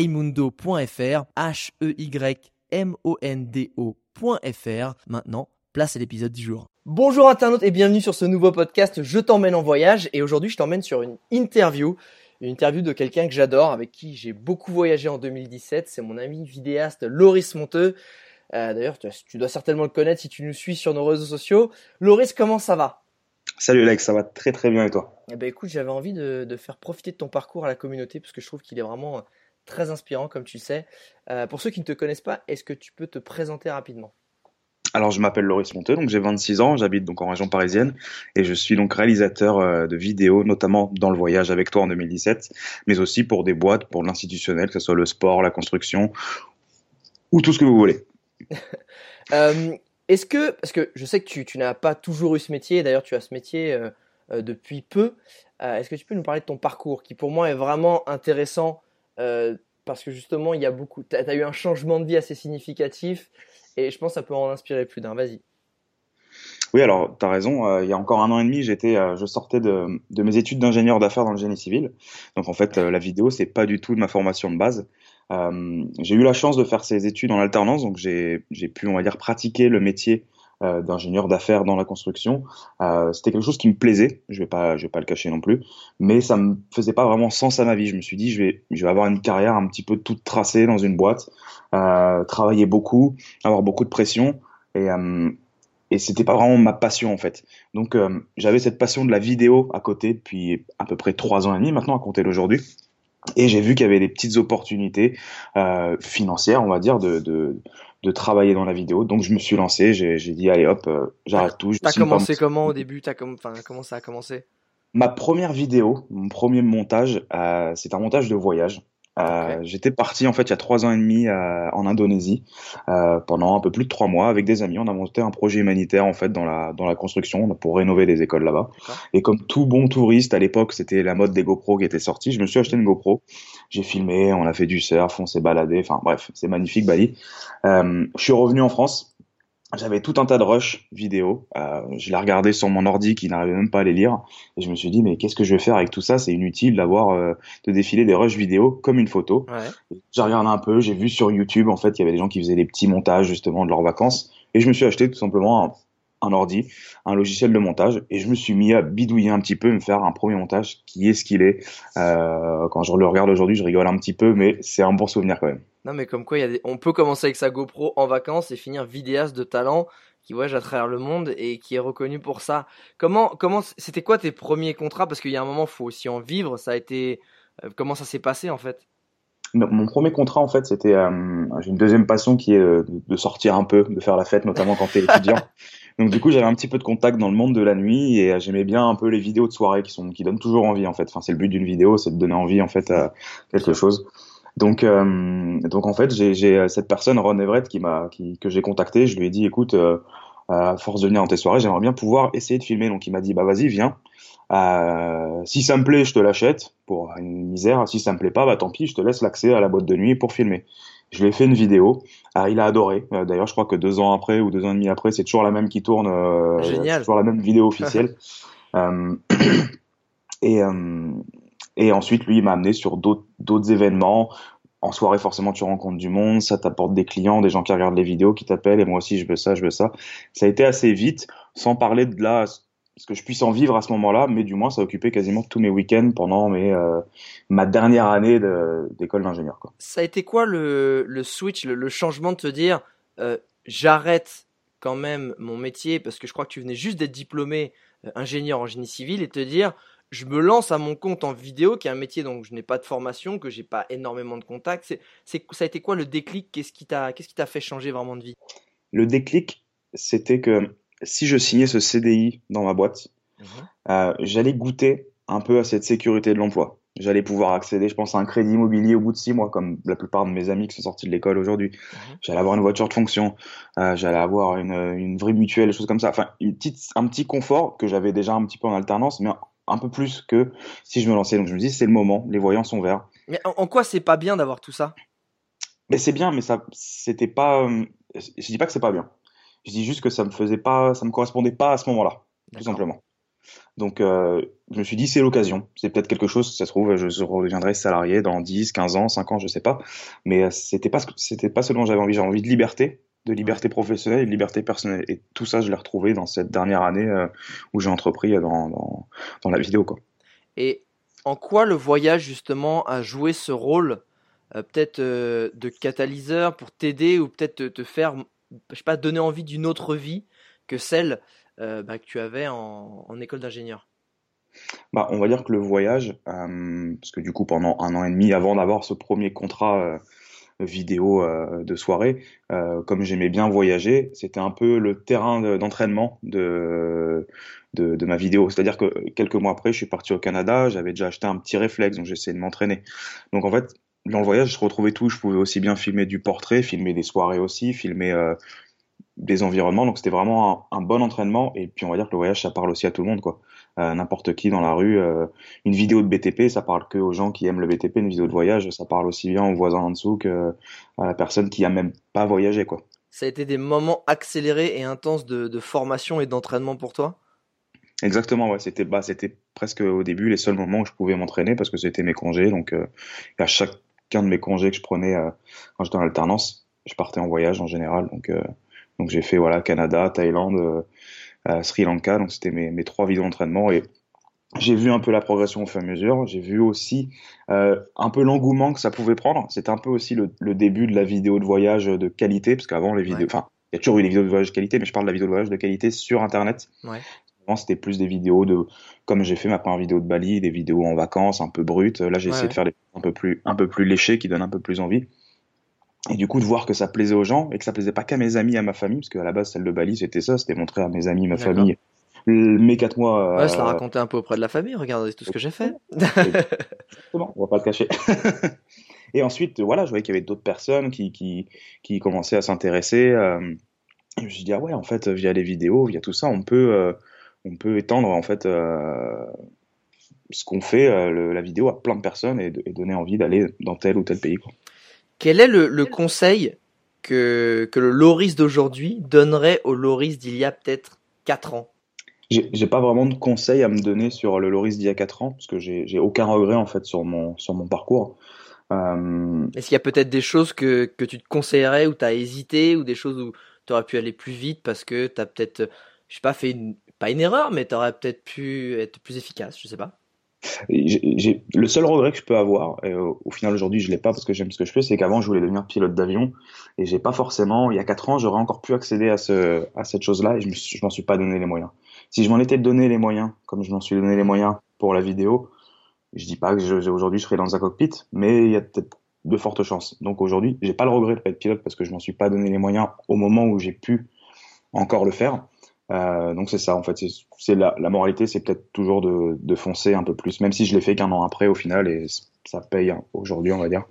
heymundo.fr, H-E-Y-M-O-N-D-O.fr. Maintenant, place à l'épisode du jour. Bonjour internautes et bienvenue sur ce nouveau podcast Je t'emmène en voyage et aujourd'hui je t'emmène sur une interview, une interview de quelqu'un que j'adore, avec qui j'ai beaucoup voyagé en 2017, c'est mon ami vidéaste Loris Monteux. Euh, D'ailleurs, tu, tu dois certainement le connaître si tu nous suis sur nos réseaux sociaux. Loris, comment ça va? Salut Alex, ça va très très bien et toi? Eh ben écoute, j'avais envie de, de, faire profiter de ton parcours à la communauté parce que je trouve qu'il est vraiment très inspirant, comme tu sais. Euh, pour ceux qui ne te connaissent pas, est-ce que tu peux te présenter rapidement? Alors je m'appelle Loris Monteux, donc j'ai 26 ans, j'habite donc en région parisienne et je suis donc réalisateur euh, de vidéos, notamment dans le voyage avec toi en 2017, mais aussi pour des boîtes, pour l'institutionnel, que ce soit le sport, la construction ou tout ce que vous voulez. euh, Est-ce que, parce que je sais que tu, tu n'as pas toujours eu ce métier, d'ailleurs tu as ce métier euh, depuis peu, est-ce que tu peux nous parler de ton parcours qui pour moi est vraiment intéressant euh, parce que justement, il y a beaucoup. Tu as, eu un changement de vie assez significatif et je pense que ça peut en inspirer plus d'un. Vas-y. Oui, alors tu as raison. Euh, il y a encore un an et demi, j'étais, euh, je sortais de, mes études d'ingénieur d'affaires dans le génie civil. Donc en fait, la vidéo, c'est pas du tout de ma formation de base. J'ai eu la chance de faire ces études en alternance, donc j'ai pu, on va dire, pratiquer le métier euh, d'ingénieur d'affaires dans la construction. Euh, c'était quelque chose qui me plaisait, je vais pas, je vais pas le cacher non plus, mais ça me faisait pas vraiment sens à ma vie. Je me suis dit, je vais, je vais avoir une carrière un petit peu toute tracée dans une boîte, euh, travailler beaucoup, avoir beaucoup de pression, et euh, et c'était pas vraiment ma passion en fait. Donc euh, j'avais cette passion de la vidéo à côté depuis à peu près trois ans et demi maintenant à compter d'aujourd'hui. Et j'ai vu qu'il y avait des petites opportunités euh, financières, on va dire, de, de, de, travailler dans la vidéo. Donc je me suis lancé, j'ai dit allez hop, euh, j'arrête tout. T'as commencé comment au début? T'as com enfin, comment ça a commencé? Ma première vidéo, mon premier montage, euh, c'est un montage de voyage. Euh, okay. J'étais parti en fait il y a trois ans et demi euh, en Indonésie euh, pendant un peu plus de trois mois avec des amis. On a monté un projet humanitaire en fait dans la dans la construction pour rénover des écoles là-bas. Et comme tout bon touriste à l'époque, c'était la mode des GoPro qui était sortie. Je me suis acheté une GoPro. J'ai filmé, on a fait du surf, on s'est baladé. Enfin bref, c'est magnifique Bali. Je suis revenu en France j'avais tout un tas de rushs vidéo. Euh, je l'ai regardé sur mon ordi qui n'arrivait même pas à les lire. Et je me suis dit, mais qu'est-ce que je vais faire avec tout ça? C'est inutile d'avoir euh, de défiler des rushs vidéo comme une photo. Ouais. J'ai regardé un peu, j'ai vu sur YouTube, en fait, il y avait des gens qui faisaient des petits montages justement de leurs vacances. Et je me suis acheté tout simplement un, un ordi, un logiciel de montage, et je me suis mis à bidouiller un petit peu, me faire un premier montage qui est ce qu'il est. Euh, quand je le regarde aujourd'hui, je rigole un petit peu, mais c'est un bon souvenir quand même. Non, mais comme quoi, y a des... on peut commencer avec sa GoPro en vacances et finir vidéaste de talent qui voyage à travers le monde et qui est reconnu pour ça. Comment, comment, c'était quoi tes premiers contrats? Parce qu'il y a un moment, faut aussi en vivre. Ça a été, euh, comment ça s'est passé en fait? Mon premier contrat, en fait, c'était, euh, j'ai une deuxième passion qui est de, de sortir un peu, de faire la fête, notamment quand t'es étudiant. Donc du coup, j'avais un petit peu de contact dans le monde de la nuit et j'aimais bien un peu les vidéos de soirée qui sont qui donnent toujours envie en fait. Enfin, c'est le but d'une vidéo, c'est de donner envie en fait à quelque chose. Donc euh, donc en fait, j'ai cette personne Ron Everett qui m'a qui que j'ai contacté, je lui ai dit écoute euh, à force de venir dans tes soirées, j'aimerais bien pouvoir essayer de filmer. Donc il m'a dit bah vas-y, viens. Euh, si ça me plaît, je te l'achète pour une misère. Si ça me plaît pas, bah tant pis, je te laisse l'accès à la boîte de nuit pour filmer. Je lui ai fait une vidéo. Ah, il a adoré. Euh, D'ailleurs, je crois que deux ans après ou deux ans et demi après, c'est toujours la même qui tourne. Euh, Génial. Toujours la même vidéo officielle. euh, et, euh, et ensuite, lui, il m'a amené sur d'autres événements. En soirée, forcément, tu rencontres du monde, ça t'apporte des clients, des gens qui regardent les vidéos, qui t'appellent, et moi aussi, je veux ça, je veux ça. Ça a été assez vite, sans parler de là, ce que je puisse en vivre à ce moment-là, mais du moins, ça a occupé quasiment tous mes week-ends pendant mes, euh, ma dernière année d'école d'ingénieur. Ça a été quoi le, switch, le, le, changement de te dire, euh, j'arrête quand même mon métier, parce que je crois que tu venais juste d'être diplômé euh, ingénieur en génie civil, et te dire, je me lance à mon compte en vidéo, qui est un métier dont je n'ai pas de formation, que j'ai pas énormément de contacts. C'est, c'est, ça a été quoi le déclic? Qu'est-ce qui t'a, qu'est-ce qui t'a fait changer vraiment de vie? Le déclic, c'était que si je signais ce CDI dans ma boîte, mmh. euh, j'allais goûter un peu à cette sécurité de l'emploi. J'allais pouvoir accéder, je pense, à un crédit immobilier au bout de six mois, comme la plupart de mes amis qui sont sortis de l'école aujourd'hui. Mhm. J'allais avoir une voiture de fonction, euh, j'allais avoir une, une vraie mutuelle, des choses comme ça. Enfin, une petite, un petit confort que j'avais déjà un petit peu en alternance, mais un peu plus que si je me lançais. Donc je me dis, c'est le moment, les voyants sont verts. Mais en, quoi c'est pas bien d'avoir tout ça? Mais c'est bien, mais ça, c'était pas. Euh, je dis pas que c'est pas bien. Je dis juste que ça me faisait pas, ça me correspondait pas à ce moment-là, tout simplement. Donc, euh, je me suis dit, c'est l'occasion. C'est peut-être quelque chose, si ça se trouve, je reviendrai salarié dans 10, 15 ans, 5 ans, je sais pas. Mais euh, c'était pas, c'était pas ce dont j'avais envie. J'avais envie de liberté, de liberté professionnelle et de liberté personnelle. Et tout ça, je l'ai retrouvé dans cette dernière année euh, où j'ai entrepris dans, dans, dans, la vidéo. Quoi. Et en quoi le voyage, justement, a joué ce rôle, peut-être de catalyseur pour t'aider ou peut-être te, te, faire, je sais pas, donner envie d'une autre vie que celle euh, bah, que tu avais en, école d'ingénieur? Bah, On va dire que le voyage, euh, parce que du coup pendant un an et demi avant d'avoir ce premier contrat euh, vidéo de soirée, comme j'aimais bien voyager, c'était un peu le terrain d'entraînement de, de, ma vidéo. C'est-à-dire que quelques mois après, je suis parti au Canada, j'avais déjà acheté un petit réflexe, donc j'essayais de m'entraîner. Donc en fait, dans le voyage, je retrouvais tout. Je pouvais aussi bien filmer du portrait, filmer des soirées aussi, filmer des environnements. Donc c'était vraiment un, bon entraînement. Et puis on va dire que le voyage, ça parle aussi à tout le monde, quoi. Euh, n'importe qui dans la rue, euh, une vidéo de BTP, ça parle que aux gens qui aiment le BTP. Une vidéo de voyage, ça parle aussi bien aux voisins en dessous que à la personne qui a même pas voyagé, quoi. Ça a été des moments accélérés et intenses de, formation et d'entraînement pour toi? Exactement, ouais. C'était bah, c'était presque au début les seuls moments où je pouvais m'entraîner parce que c'était mes congés. Donc euh, à chacun de mes congés que je prenais quand j'étais en alternance, je partais en voyage en général. Donc donc j'ai fait voilà Canada, Thaïlande, Sri Lanka. Donc c'était mes, mes trois vidéos d'entraînement et j'ai vu un peu la progression au fur et à mesure. J'ai vu aussi euh, un peu l'engouement que ça pouvait prendre. C'était un peu aussi le, le, début de la vidéo de voyage de qualité, parce qu'avant les vidéos, enfin, il y a toujours eu des vidéos de voyage de qualité, mais je parle de la vidéo de voyage de qualité sur Internet. Ouais. Avant, c'était plus des vidéos de, comme j'ai fait ma première vidéo de Bali, des vidéos en vacances, un peu brutes. Là, j'ai essayé de faire des un peu plus, un peu plus léchées, qui donnent un peu plus envie. Et du coup, de voir que ça plaisait aux gens et que ça plaisait pas qu'à mes amis, à ma famille, parce qu'à la base, celle de Bali, c'était ça, c'était montrer à mes amis, ma famille, mes quatre mois. Ouais, se la euh, raconter un peu auprès de la famille, regardez tout ce que j'ai fait. Bon, on va pas le cacher. et ensuite, voilà, je voyais qu'il y avait d'autres personnes qui, qui, qui commençaient à s'intéresser. Euh, je me suis dit, ah ouais, en fait, via les vidéos, via tout ça, on peut, euh, on peut étendre, en fait, ce qu'on fait, la vidéo à plein de personnes et, et donner envie d'aller dans tel ou tel pays. Quoi. Quel est le, conseil que, que le Loris d'aujourd'hui donnerait au Loris d'il y a peut-être 4 ans? J'ai pas vraiment de conseils à me donner sur le Loris d'il y a 4 ans, parce que j'ai aucun regret en fait sur mon, sur mon parcours. Euh... Est-ce qu'il y a peut-être des choses que, que tu te conseillerais ou tu as hésité, ou des choses où tu aurais pu aller plus vite parce que tu as peut-être, je sais pas, fait une, pas une erreur, mais tu aurais peut-être pu être plus efficace, je sais pas? Le seul regret que je peux avoir, et au, final aujourd'hui je l'ai pas parce que j'aime ce que je fais, c'est qu'avant je voulais devenir pilote d'avion et j'ai pas forcément, il y a quatre ans, j'aurais encore pu accéder à ce à cette chose-là et je, je m'en suis pas donné les moyens. Si je m'en étais donné les moyens, comme je m'en suis donné les moyens pour la vidéo, je dis pas que aujourd'hui je serais dans un cockpit, mais il y a peut-être de fortes chances. Donc aujourd'hui, j'ai pas le regret de pas être pilote parce que je m'en suis pas donné les moyens au moment où j'ai pu encore le faire. Euh, donc c'est ça en fait, c'est la, la, moralité, c'est peut-être toujours de, de, foncer un peu plus, même si je l'ai fait qu'un an après au final et ça paye hein, aujourd'hui on va dire.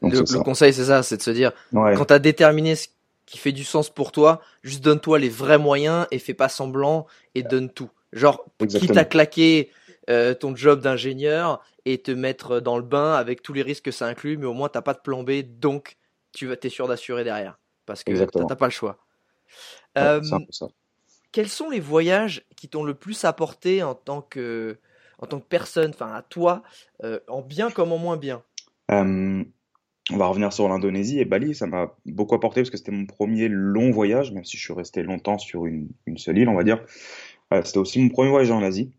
Donc, le, conseil c'est ça, c'est de se dire quand tu as déterminé ce qui fait du sens pour toi, juste donne-toi les vrais moyens et fais pas semblant et donne tout. Genre quitte à claquer euh, ton job d'ingénieur et te mettre dans le bain avec tous les risques que ça inclut, mais au moins t'as pas de plan B, donc tu vas t'es sûr d'assurer derrière. Parce que t'as pas le choix. Euh, ça quels sont les voyages qui t'ont le plus apporté en tant que, en tant que personne, enfin à toi, euh, en bien comme en moins bien? Euh, On va revenir sur l'Indonésie et Bali, ça m'a beaucoup apporté parce que c'était mon premier long voyage, même si je suis resté longtemps sur une, seule île, on va dire. Euh, c'était aussi mon premier voyage en Asie.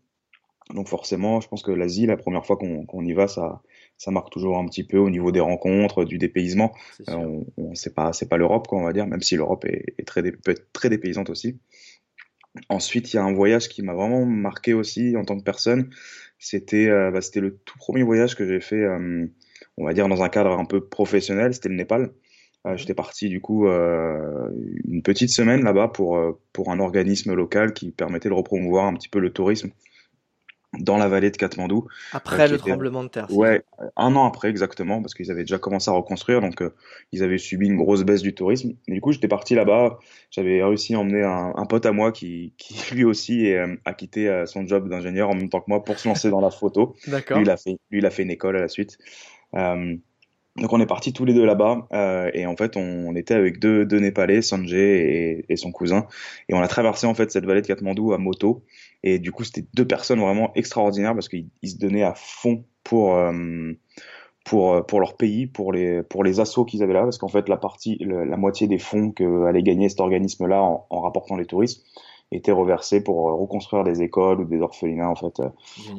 Donc forcément, je pense que l'Asie, la première fois qu'on y va, ça, ça marque toujours un petit peu au niveau des rencontres, du dépaysement. on, on c'est pas, c'est pas l'Europe, quoi, on va dire, même si l'Europe est, est, très, peut être très dépaysante aussi. Ensuite, il y a un voyage qui m'a vraiment marqué aussi en tant que personne. C'était euh, bah, c'était le tout premier voyage que j'ai fait, euh, on va dire dans un cadre un peu professionnel. C'était le Népal. Euh, j'étais parti du coup une petite semaine là-bas pour pour un organisme local qui permettait de repromouvoir un petit peu le tourisme dans la vallée de Katmandou. Après le tremblement de terre. Ouais, un an après exactement, parce qu'ils avaient déjà commencé à reconstruire, donc ils avaient subi une grosse baisse du tourisme. Et du coup, j'étais parti là-bas, j'avais réussi à emmener un, un, pote à moi qui, qui lui aussi a quitté son job d'ingénieur en même temps que moi pour se lancer dans la photo. D'accord. Lui, il a fait, lui, il a fait une école à la suite. Euh, donc on est partis tous les deux là-bas euh, et en fait on, était avec deux, deux Népalais, Sanjay et, son cousin et on a traversé en fait cette vallée de Katmandou à moto. Et du coup c'était deux personnes vraiment extraordinaires parce qu'ils se donnaient à fond pour euh, pour pour leur pays, pour les pour les assauts qu'ils avaient là parce qu'en fait la partie la moitié des fonds que allait gagner cet organisme-là en, en rapportant les touristes était reversé pour euh, reconstruire des écoles ou des orphelinats en fait euh,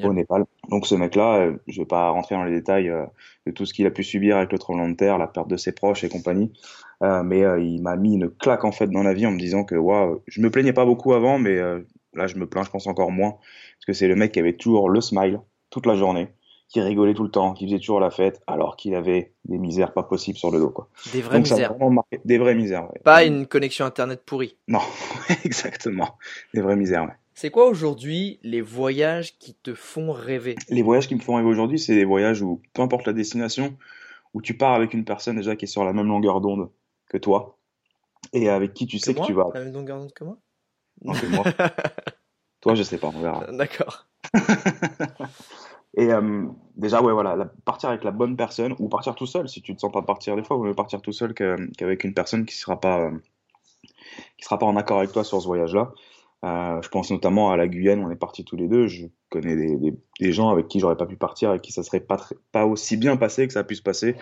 au Népal. Donc ce mec-là, euh, je vais pas rentrer dans les détails de tout ce qu'il a pu subir avec le tremblement de terre, la perte de ses proches et compagnie, mais il m'a mis une claque en fait dans la vie en me disant que waouh, je me plaignais pas beaucoup avant, mais là je me plains, je pense encore moins parce que c'est le mec qui avait toujours le smile toute la journée qui rigolait tout le temps, qui faisait toujours la fête, alors qu'il avait des misères pas possibles sur le dos. Quoi. Des vraies misères. Des vraies misères. Pas une connexion internet pourrie. Non, exactement. Des vraies misères. Ouais. C'est quoi aujourd'hui les voyages qui te font rêver? Les voyages qui me font rêver aujourd'hui, c'est des voyages où, peu importe la destination, où tu pars avec une personne déjà qui est sur la même longueur d'onde que toi, et avec qui tu sais que tu vas. La même longueur d'onde que moi? Non, que moi. toi, je sais pas, on verra. D'accord. Et euh, déjà, ouais, voilà, partir avec la bonne personne ou partir tout seul. Si tu te sens pas partir des fois, vaut mieux partir tout seul qu'avec une personne qui sera pas euh, qui sera pas en accord avec toi sur ce voyage-là. Euh, je pense notamment à la Guyane, on est partis tous les deux. Je connais des, des, gens avec qui j'aurais pas pu partir et qui ça serait pas, pas aussi bien passé que ça a pu se passer,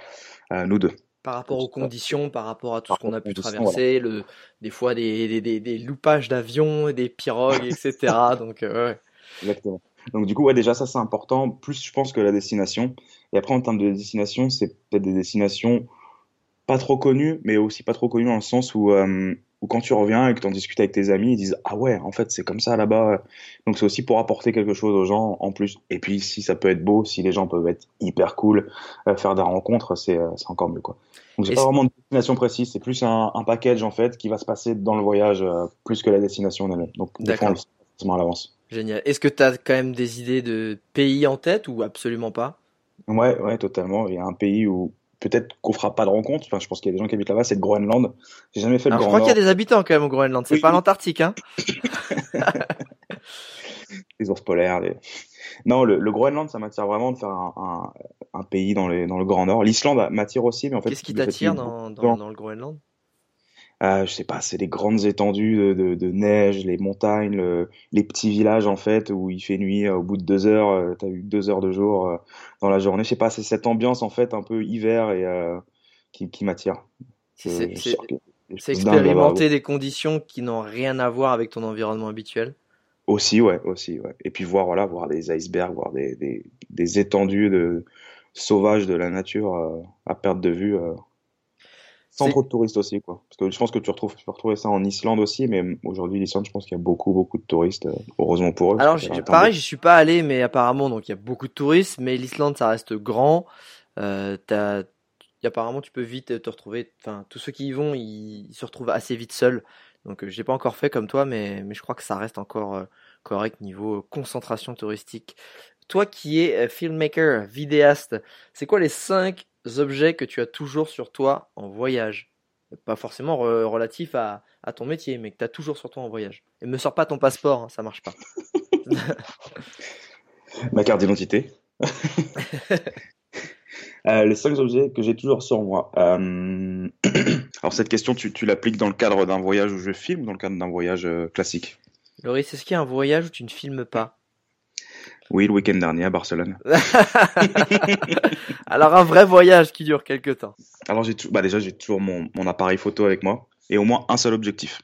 euh, nous deux. Par rapport aux conditions, par rapport à tout ce qu'on a pu traverser, le, des fois des, des, des loupages d'avions, des pirogues, etc. Donc, ouais. Exactement. Donc du coup, ouais, déjà ça c'est important, plus je pense que la destination. Et après en termes de destination, c'est peut-être des destinations pas trop connues, mais aussi pas trop connues dans le sens où, euh, où quand tu reviens et que tu en discutes avec tes amis, ils disent ah ouais, en fait c'est comme ça là-bas. Donc c'est aussi pour apporter quelque chose aux gens en plus. Et puis si ça peut être beau, si les gens peuvent être hyper cool, euh, faire des rencontres, c'est euh, c'est encore mieux quoi. Donc j'ai pas vraiment de destination précise, c'est plus un, un, package en fait qui va se passer dans le voyage plus que la destination elle-même. Donc des fois on à l'avance. Génial. Est-ce que tu as quand même des idées de pays en tête ou absolument pas? Ouais, ouais, totalement. Il y a un pays où peut-être qu'on fera pas de rencontre. Enfin, je pense qu'il y a des gens qui habitent là-bas, c'est le Groenland. J'ai jamais fait le Groenland. Je crois qu'il y a des habitants quand même au Groenland. C'est pas l'Antarctique, hein Les ours polaires. Non, le, Groenland, ça m'attire vraiment de faire un, un, pays dans, les, dans le Grand Nord. L'Islande m'attire aussi, mais en fait. Qu'est-ce qui t'attire dans, dans, dans, le Groenland? Euh, je sais pas, c'est les grandes étendues de, de, de neige, les montagnes, le, les petits villages en fait où il fait nuit euh, au bout de deux heures, euh, t'as eu deux heures de jour euh, dans la journée. Je sais pas, c'est cette ambiance en fait un peu hiver et qui, qui m'attire. C'est expérimenter des conditions qui n'ont rien à voir avec ton environnement habituel? Aussi, ouais, aussi, ouais. Et puis voir, voilà, voir des icebergs, voir des, des, des étendues de sauvages de la nature à perte de vue. Sans trop de touristes aussi, quoi. Parce que je pense que tu, retrouves, tu peux retrouver ça en Islande aussi, mais aujourd'hui, l'Islande, je pense qu'il y a beaucoup, beaucoup de touristes, euh, heureusement pour eux. Alors, pareil, je suis pas allé, mais apparemment, donc il y a beaucoup de touristes, mais l'Islande, ça reste grand. Euh, t'as, apparemment, tu peux vite te retrouver, enfin, tous ceux qui y vont, ils, se retrouvent assez vite seuls. Donc, euh, j'ai pas encore fait comme toi, mais, mais je crois que ça reste encore euh, correct niveau concentration touristique. Toi qui es filmmaker, vidéaste, c'est quoi les cinq objets que tu as toujours sur toi en voyage? Pas forcément relatif à, ton métier, mais que tu as toujours sur toi en voyage. Et me sors pas ton passeport, hein, ça marche pas. Ma carte d'identité. Euh, les cinq objets que j'ai toujours sur moi. Euh, alors cette question, tu, tu l'appliques dans le cadre d'un voyage où je filme ou dans le cadre d'un voyage euh, classique? Laurie, est-ce qu'il y a un voyage où tu ne filmes pas? Oui, le week-end dernier à Barcelone. Alors un vrai voyage qui dure quelques temps. Alors j'ai bah déjà j'ai toujours mon, mon, appareil photo avec moi et au moins un seul objectif.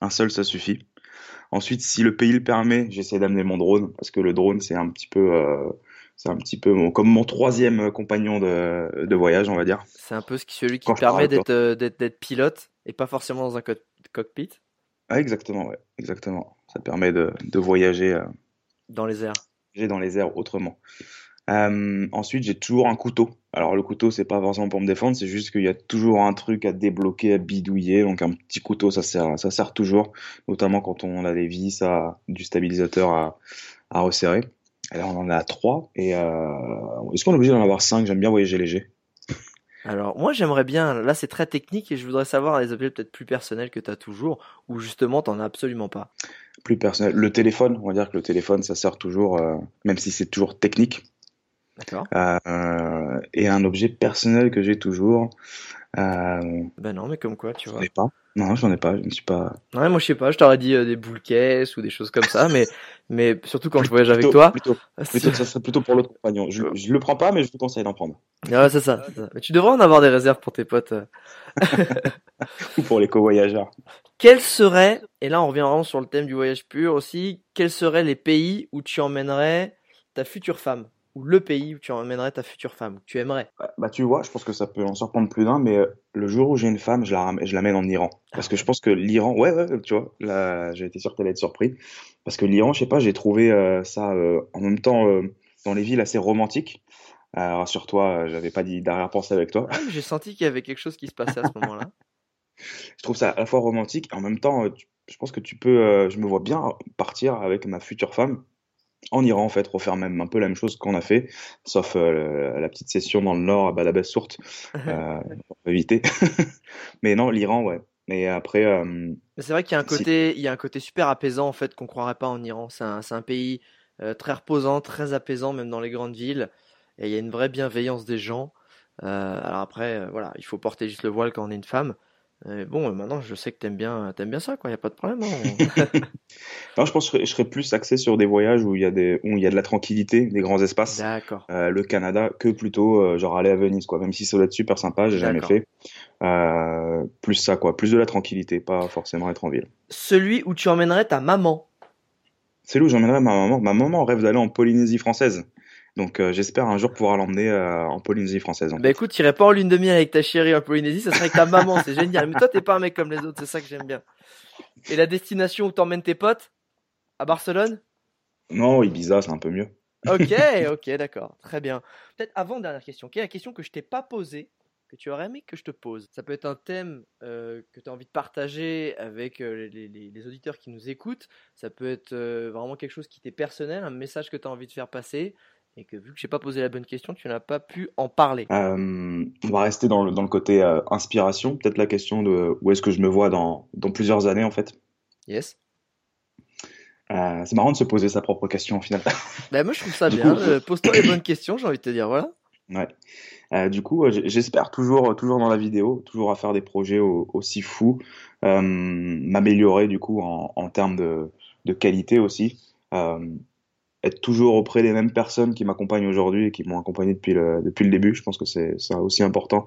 Un seul ça suffit. Ensuite, si le pays le permet, j'essaie d'amener mon drone parce que le drone c'est un petit peu euh, c'est un petit peu mon, comme mon troisième compagnon de, de voyage, on va dire. C'est un peu celui qui permet euh, d'être d'être pilote et pas forcément dans un cockpit. Ah, exactement, ouais, exactement. Ça permet de, de voyager euh, dans les airs j'ai dans les airs autrement. Euh, ensuite, j'ai toujours un couteau. Alors le couteau, c'est pas forcément pour me défendre, c'est juste qu'il y a toujours un truc à débloquer, à bidouiller. Donc un petit couteau, ça sert, ça sert toujours, notamment quand on a des vis, à, du stabilisateur à, resserrer. Alors, on en a trois. Et euh, est-ce qu'on est obligé d'en avoir cinq? J'aime bien voyager léger. Alors, moi, j'aimerais bien. Là, c'est très technique et je voudrais savoir les objets peut-être plus personnels que tu as toujours ou justement, t'en as absolument pas. Plus personnel. Le téléphone, on va dire que le téléphone, ça sert toujours, euh, même si c'est toujours technique. D'accord. Euh, et un objet personnel que j'ai toujours. Euh, Ben non, mais comme quoi, tu vois. pas. Non, j'en ai pas. Je ne suis pas. Ouais, moi, je sais pas, je t'aurais dit euh, des boules caisses ou des choses comme ça, mais, mais surtout quand je voyage avec Plutôt- toi. Plutôt, plutôt, ça serait plutôt pour l'autre compagnon. Je, je le prends pas, mais je vous conseille d'en prendre. Ouais, c'est ça, c'est ça. Mais tu devrais en avoir des réserves pour tes potes. euh. Ou pour les co-voyageurs. Quels seraient, et là on revient vraiment sur le thème du voyage pur aussi, quels seraient les pays où tu emmènerais ta future femme? Ou le pays où tu emmènerais ta future femme, que tu aimerais Bah, tu vois, je pense que ça peut en surprendre plus d'un, mais euh, le jour où j'ai une femme, je la, je l'amène en Iran. Parce que je pense que l'Iran, ouais, ouais, tu vois, là, j'ai été sûr que t'allais être surpris. Parce que l'Iran, je sais pas, j'ai trouvé euh, ça euh, en même temps dans les villes assez romantiques. Rassure-toi, j'avais pas dit d'arrière-pensée avec toi. J'ai senti qu'il y avait quelque chose qui se passait à ce moment-là. Je trouve ça à la fois romantique et en même temps, je pense que tu peux, je me vois bien partir avec ma future femme en Iran en fait, refaire même un peu la même chose qu'on a fait, sauf euh, la petite session dans le nord à Badabès Sourte, euh, éviter. Mais non, l'Iran, ouais. Mais après, euh, c'est vrai qu'il y a un côté, il y a un côté super apaisant en fait qu'on croirait pas en Iran. C'est un, un pays euh, très reposant, très apaisant même dans les grandes villes. Et il y a une vraie bienveillance des gens. Alors après, voilà, il faut porter juste le voile quand on est une femme. Bon, maintenant je sais que t'aimes bien, t'aimes bien ça, quoi. Il y a pas de problème. hein. non, je pense que je serais, plus axé sur des voyages où il y a des, où il y a de la tranquillité, des grands espaces, D'accord. euh, le Canada, que plutôt euh, genre aller à Venise, quoi. Même si ça doit être super sympa, j'ai jamais fait. Euh, plus ça, quoi. Plus de la tranquillité, pas forcément être en ville. Celui où tu emmènerais ta maman? C'est où j'emmènerai ma maman. Ma maman rêve d'aller en Polynésie française. Donc euh, j'espère un jour pouvoir l'emmener euh, en Polynésie française. en Bah fait. écoute, t'irais pas en lune de miel avec ta chérie en Polynésie, ça serait avec ta maman, c'est génial. Mais toi, t'es pas un mec comme les autres, c'est ça que j'aime bien. Et la destination où t'emmènes tes potes? À Barcelone? Non, Ibiza, c'est un peu mieux. Ok, ok, d'accord, très bien. Peut-être avant dernière question. Quelle est la question que je t'ai pas posée, que tu aurais aimé que je te pose? Ça peut être un thème euh, que tu as envie de partager avec euh, les, les- les auditeurs qui nous écoutent. Ça peut être euh, vraiment quelque chose qui t'est personnel, un message que tu as envie de faire passer et que vu que j'ai pas posé la bonne question, tu n'as pas pu en parler. Euh, on va rester dans le, dans le côté euh, inspiration. Peut-être la question de où est-ce que je me vois dans, dans plusieurs années en fait. Yes. Euh, c'est marrant de se poser sa propre question au final. Bah moi je trouve ça bien. coup- Pose-toi les bonnes questions, j'ai envie de te dire. Voilà. Ouais. Du coup, j'espère toujours, toujours dans la vidéo, toujours à faire des projets au- aussi fous, m'améliorer du coup en, en termes de, de qualité aussi, euh, être toujours auprès des mêmes personnes qui m'accompagnent aujourd'hui et qui m'ont accompagné depuis le, depuis le début. Je pense que c'est aussi important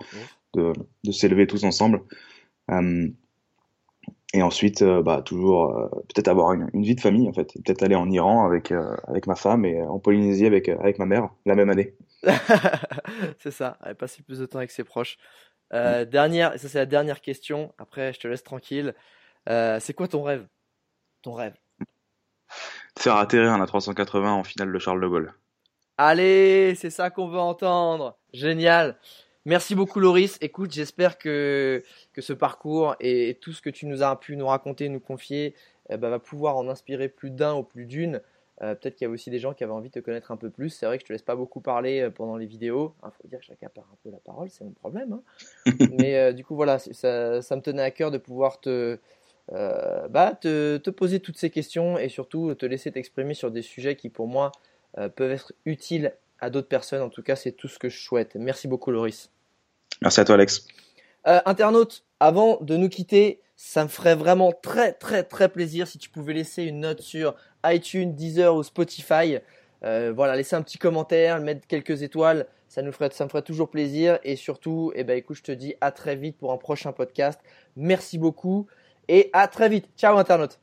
de, de s'élever tous ensemble. Euh, et ensuite, euh, bah, toujours euh, peut-être avoir une, une vie de famille en fait, peut-être aller en Iran avec, avec ma femme et en Polynésie avec, avec ma mère la même année. c'est ça, passer plus de temps avec ses proches. Dernière, ça c'est la dernière question. Après, je te laisse tranquille. C'est quoi ton rêve? Ton rêve? Faire atterrir un A380 en finale de Charles de Gaulle. Allez, c'est ça qu'on veut entendre. Génial. Merci beaucoup Loris. Écoute, j'espère que, que ce parcours et tout ce que tu nous as pu nous raconter, nous confier, eh ben, va pouvoir en inspirer plus d'un ou plus d'une. Euh, Peut-être qu'il y a aussi des gens qui avaient envie de te connaître un peu plus. C'est vrai que je te laisse pas beaucoup parler euh, pendant les vidéos. Il faut dire que chacun part un peu la parole, c'est mon problème. hein. Mais euh, du coup, voilà, ça me tenait à cœur de pouvoir te, euh, bah, te, te poser toutes ces questions et surtout te laisser t'exprimer sur des sujets qui, pour moi, euh, peuvent être utiles à d'autres personnes. En tout cas, c'est tout ce que je souhaite. Merci beaucoup, Loris. Merci à toi, Alex. Euh, internaute, avant de nous quitter, ça me ferait vraiment très très très plaisir si tu pouvais laisser une note sur iTunes, Deezer ou Spotify. Voilà, laisser un petit commentaire, mettre quelques étoiles, ça nous ferait, ça me ferait toujours plaisir. Et surtout, eh ben écoute, je te dis à très vite pour un prochain podcast. Merci beaucoup et à très vite. Ciao internaute.